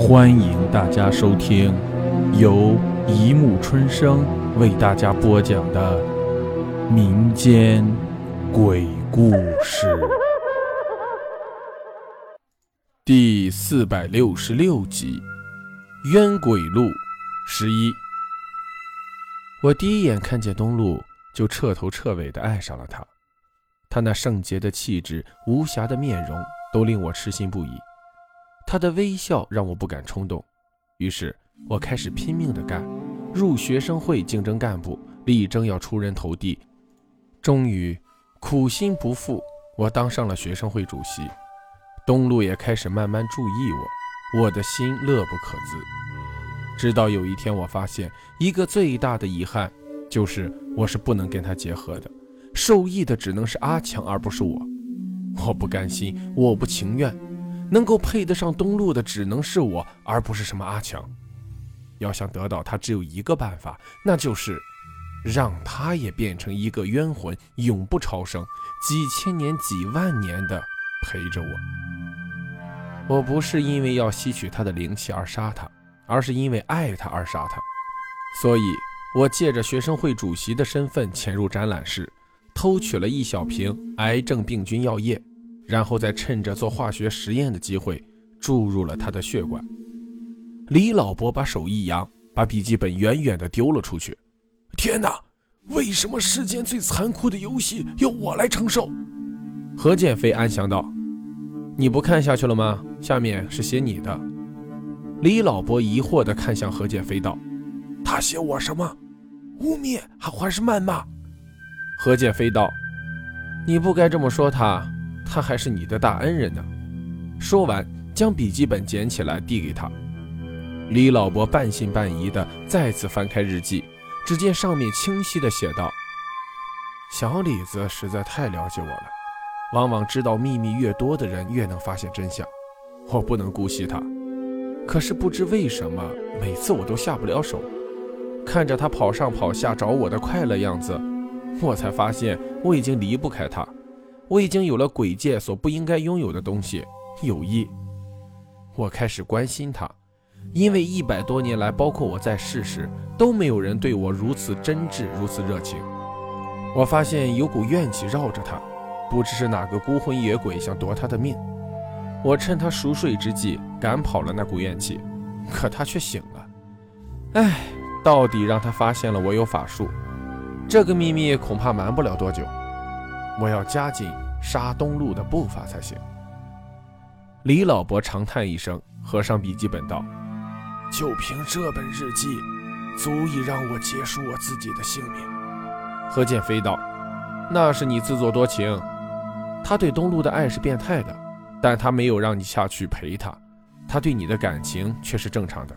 欢迎大家收听由一木春生为大家播讲的民间鬼故事第四百六十六集《冤鬼路》十一。我第一眼看见东路，就彻头彻尾的爱上了他。他那圣洁的气质、无瑕的面容，都令我痴心不已。他的微笑让我不敢冲动，于是我开始拼命的干，入学生会竞争干部，力争要出人头地。终于，苦心不负，我当上了学生会主席。东路也开始慢慢注意我，我的心乐不可支。直到有一天，我发现一个最大的遗憾，就是我是不能跟他结合的，受益的只能是阿强，而不是我。我不甘心，我不情愿。能够配得上东路的只能是我，而不是什么阿强。要想得到他，只有一个办法，那就是让他也变成一个冤魂，永不超生，几千年、几万年的陪着我。我不是因为要吸取他的灵气而杀他，而是因为爱他而杀他。所以，我借着学生会主席的身份潜入展览室，偷取了一小瓶癌症病菌药液。然后再趁着做化学实验的机会注入了他的血管。李老伯把手一扬，把笔记本远远地丢了出去。天哪！为什么世间最残酷的游戏要我来承受？何建飞安详道：“你不看下去了吗？下面是写你的。”李老伯疑惑地看向何建飞道：“他写我什么？污蔑还还是谩骂？”何建飞道：“你不该这么说他。”他还是你的大恩人呢。说完，将笔记本捡起来递给他。李老伯半信半疑的再次翻开日记，只见上面清晰的写道：“小李子实在太了解我了，往往知道秘密越多的人越能发现真相。我不能姑息他，可是不知为什么，每次我都下不了手。看着他跑上跑下找我的快乐样子，我才发现我已经离不开他。”我已经有了鬼界所不应该拥有的东西——友谊。我开始关心他，因为一百多年来，包括我在世时，都没有人对我如此真挚、如此热情。我发现有股怨气绕着他，不知是哪个孤魂野鬼想夺他的命。我趁他熟睡之际赶跑了那股怨气，可他却醒了。唉，到底让他发现了我有法术，这个秘密恐怕瞒不了多久。我要加紧杀东路的步伐才行。李老伯长叹一声，合上笔记本道：“就凭这本日记，足以让我结束我自己的性命。”何剑飞道：“那是你自作多情。他对东路的爱是变态的，但他没有让你下去陪他，他对你的感情却是正常的。”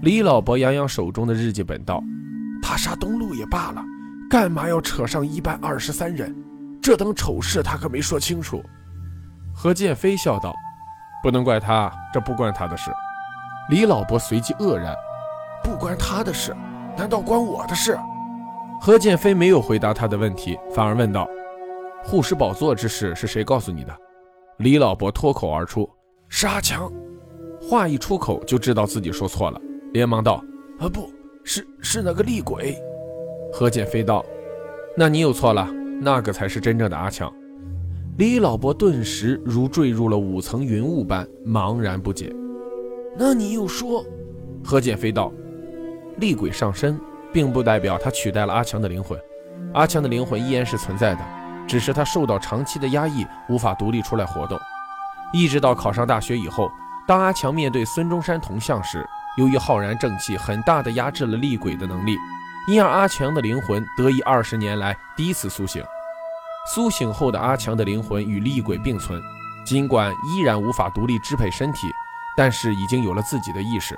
李老伯扬扬手中的日记本道：“他杀东路也罢了，干嘛要扯上一班二十三人？”这等丑事，他可没说清楚。何建飞笑道：“不能怪他，这不关他的事。”李老伯随即愕然：“不关他的事，难道关我的事？”何建飞没有回答他的问题，反而问道：“护石宝座之事是谁告诉你的？”李老伯脱口而出：“是阿强。”话一出口就知道自己说错了，连忙道：“啊，不是，是那个厉鬼。”何建飞道：“那你又错了。”那个才是真正的阿强。李老伯顿时如坠入了五层云雾般茫然不解。那你又说？何剑飞道：“厉鬼上身，并不代表他取代了阿强的灵魂。阿强的灵魂依然是存在的，只是他受到长期的压抑，无法独立出来活动。一直到考上大学以后，当阿强面对孙中山铜像时，由于浩然正气，很大的压制了厉鬼的能力。”因而阿强的灵魂得以二十年来第一次苏醒。苏醒后的阿强的灵魂与厉鬼并存，尽管依然无法独立支配身体，但是已经有了自己的意识，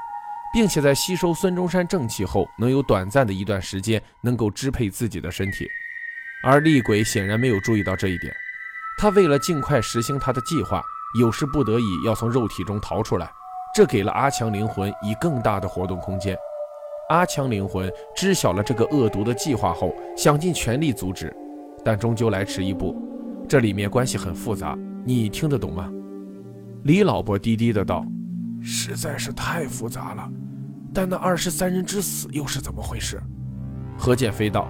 并且在吸收孙中山正气后，能有短暂的一段时间能够支配自己的身体。而厉鬼显然没有注意到这一点，他为了尽快实行他的计划，有时不得已要从肉体中逃出来，这给了阿强灵魂以更大的活动空间。阿强灵魂知晓了这个恶毒的计划后，想尽全力阻止，但终究来迟一步。这里面关系很复杂，你听得懂吗？李老伯低低的道：“实在是太复杂了。但那二十三人之死又是怎么回事？何剑飞道：“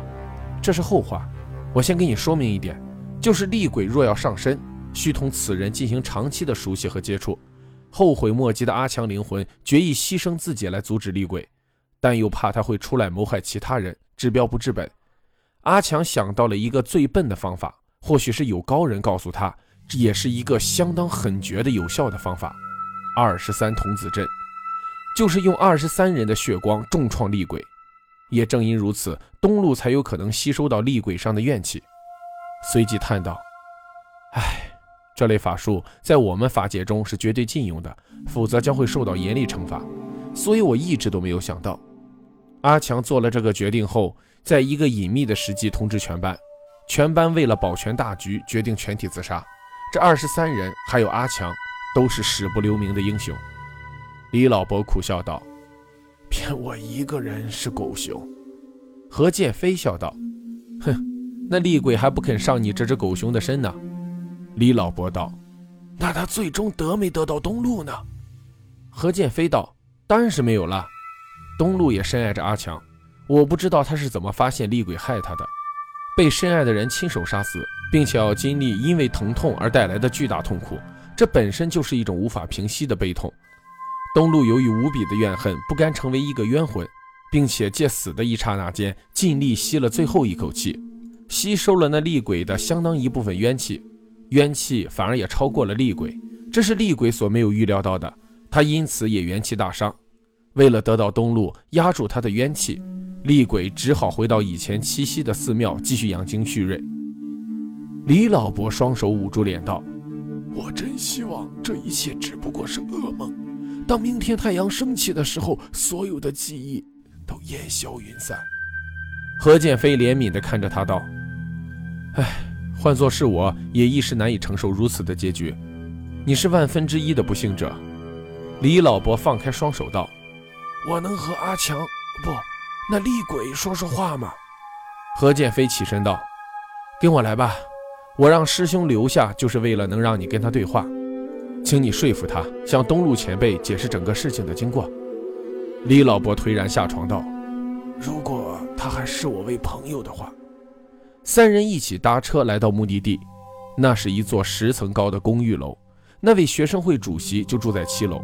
这是后话，我先给你说明一点，就是厉鬼若要上身，需同此人进行长期的熟悉和接触。后悔莫及的阿强灵魂决意牺牲自己来阻止厉鬼，但又怕他会出来谋害其他人，治标不治本。阿强想到了一个最笨的方法，或许是有高人告诉他，这也是一个相当狠绝的有效的方法——二十三童子阵。”就是用二十三人的血光重创厉鬼，也正因如此，东路才有可能吸收到厉鬼上的怨气。随即叹道：“唉，这类法术在我们法界中是绝对禁用的，否则将会受到严厉惩罚。所以我一直都没有想到。”阿强做了这个决定后，在一个隐秘的时机通知全班，全班为了保全大局，决定全体自杀。这二十三人还有阿强，都是死不留名的英雄。李老伯苦笑道：“骗我一个人是狗熊。”何剑飞笑道：“哼，那厉鬼还不肯上你这只狗熊的身呢。”李老伯道：“那他最终得没得到东路呢？”何剑飞道：“当然是没有了。东路也深爱着阿强，我不知道他是怎么发现厉鬼害他的。被深爱的人亲手杀死，并且要经历因为疼痛而带来的巨大痛苦，这本身就是一种无法平息的悲痛。”东路由于无比的怨恨，不甘成为一个冤魂，并且借死的一刹那间，尽力吸了最后一口气，吸收了那厉鬼的相当一部分冤气，冤气反而也超过了厉鬼，这是厉鬼所没有预料到的，他因此也元气大伤。为了得到东路压住他的冤气，厉鬼只好回到以前栖息的寺庙，继续养精蓄锐。李老伯双手捂住脸道：“我真希望这一切只不过是噩梦。”当明天太阳升起的时候，所有的记忆都烟消云散。何剑飞怜悯地看着他道：“哎，换作是我，也一时难以承受如此的结局。你是万分之一的不幸者。”李老伯放开双手道：“我能和阿强不，那厉鬼说说话吗？”何剑飞起身道：“跟我来吧，我让师兄留下，就是为了能让你跟他对话。”请你说服他，向东路前辈解释整个事情的经过。李老伯颓然下床道：“如果他还视我为朋友的话。”三人一起搭车来到目的地，那是一座十层高的公寓楼。那位学生会主席就住在七楼。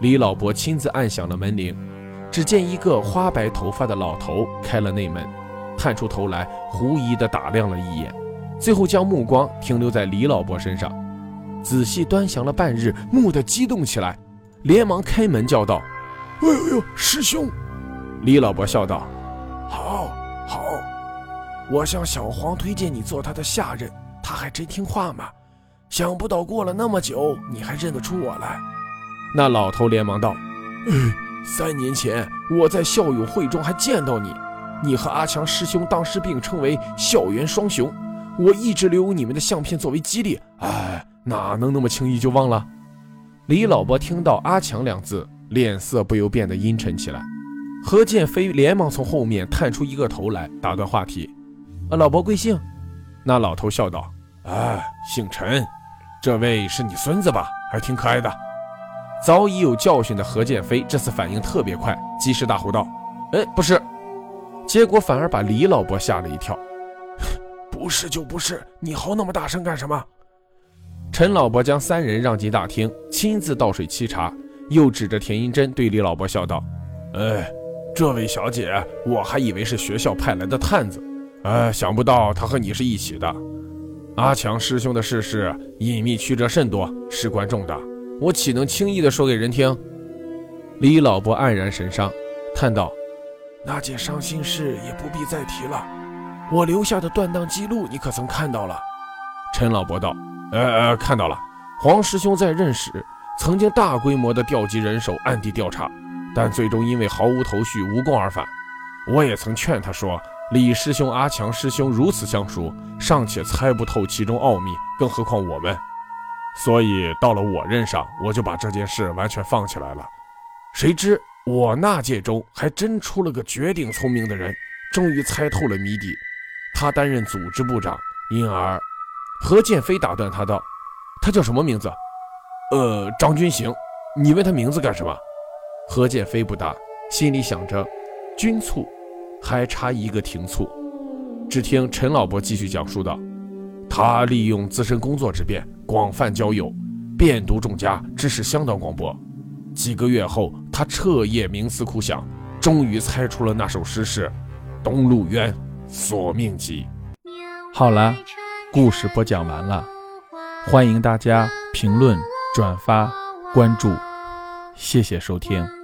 李老伯亲自按响了门铃，只见一个花白头发的老头开了内门，探出头来，狐疑地打量了一眼，最后将目光停留在李老伯身上。仔细端详了半日，蓦地激动起来，连忙开门叫道：“哎呦呦，师兄！”李老伯笑道：“好，好，我向小黄推荐你做他的下人，他还真听话嘛。想不到过了那么久，你还认得出我来。”那老头连忙道：“哎，三年前我在校友会中还见到你，你和阿强师兄当时并称为校园双雄，我一直留有你们的相片作为激励。哎。”哪能那么轻易就忘了？李老伯听到“阿强”两字，脸色不由变得阴沉起来。何剑飞连忙从后面探出一个头来，打断话题：“啊，老伯贵姓？”那老头笑道：“啊，姓陈，这位是你孙子吧？还挺可爱的。”早已有教训的何剑飞这次反应特别快，及时大呼道：“哎，不是！”结果反而把李老伯吓了一跳：“不是就不是，你嚎那么大声干什么？”陈老伯将三人让进大厅，亲自倒水沏茶，又指着田英珍对李老伯笑道：“哎，这位小姐，我还以为是学校派来的探子，哎，想不到他和你是一起的。阿强师兄的事事隐秘曲折甚多，事关重大，我岂能轻易的说给人听？”李老伯黯然神伤，叹道：“那件伤心事也不必再提了。我留下的断档记录，你可曾看到了？”陈老伯道。呃呃，看到了，黄师兄在任时曾经大规模的调集人手，暗地调查，但最终因为毫无头绪，无功而返。我也曾劝他说，李师兄、阿强师兄如此相熟，尚且猜不透其中奥秘，更何况我们。所以到了我任上，我就把这件事完全放起来了。谁知我那届中还真出了个绝顶聪明的人，终于猜透了谜底。他担任组织部长，因而。何剑飞打断他道：“他叫什么名字？”“呃，张军行，你问他名字干什么？何建飞不答，心里想着，军促还差一个停促。只听陈老伯继续讲述道：“他利用自身工作之便，广泛交友，遍读众家，知识相当广博。几个月后，他彻夜冥思苦想，终于猜出了那首诗是《东陆渊索命集》。”好了，故事播讲完了，欢迎大家评论、转发、关注，谢谢收听。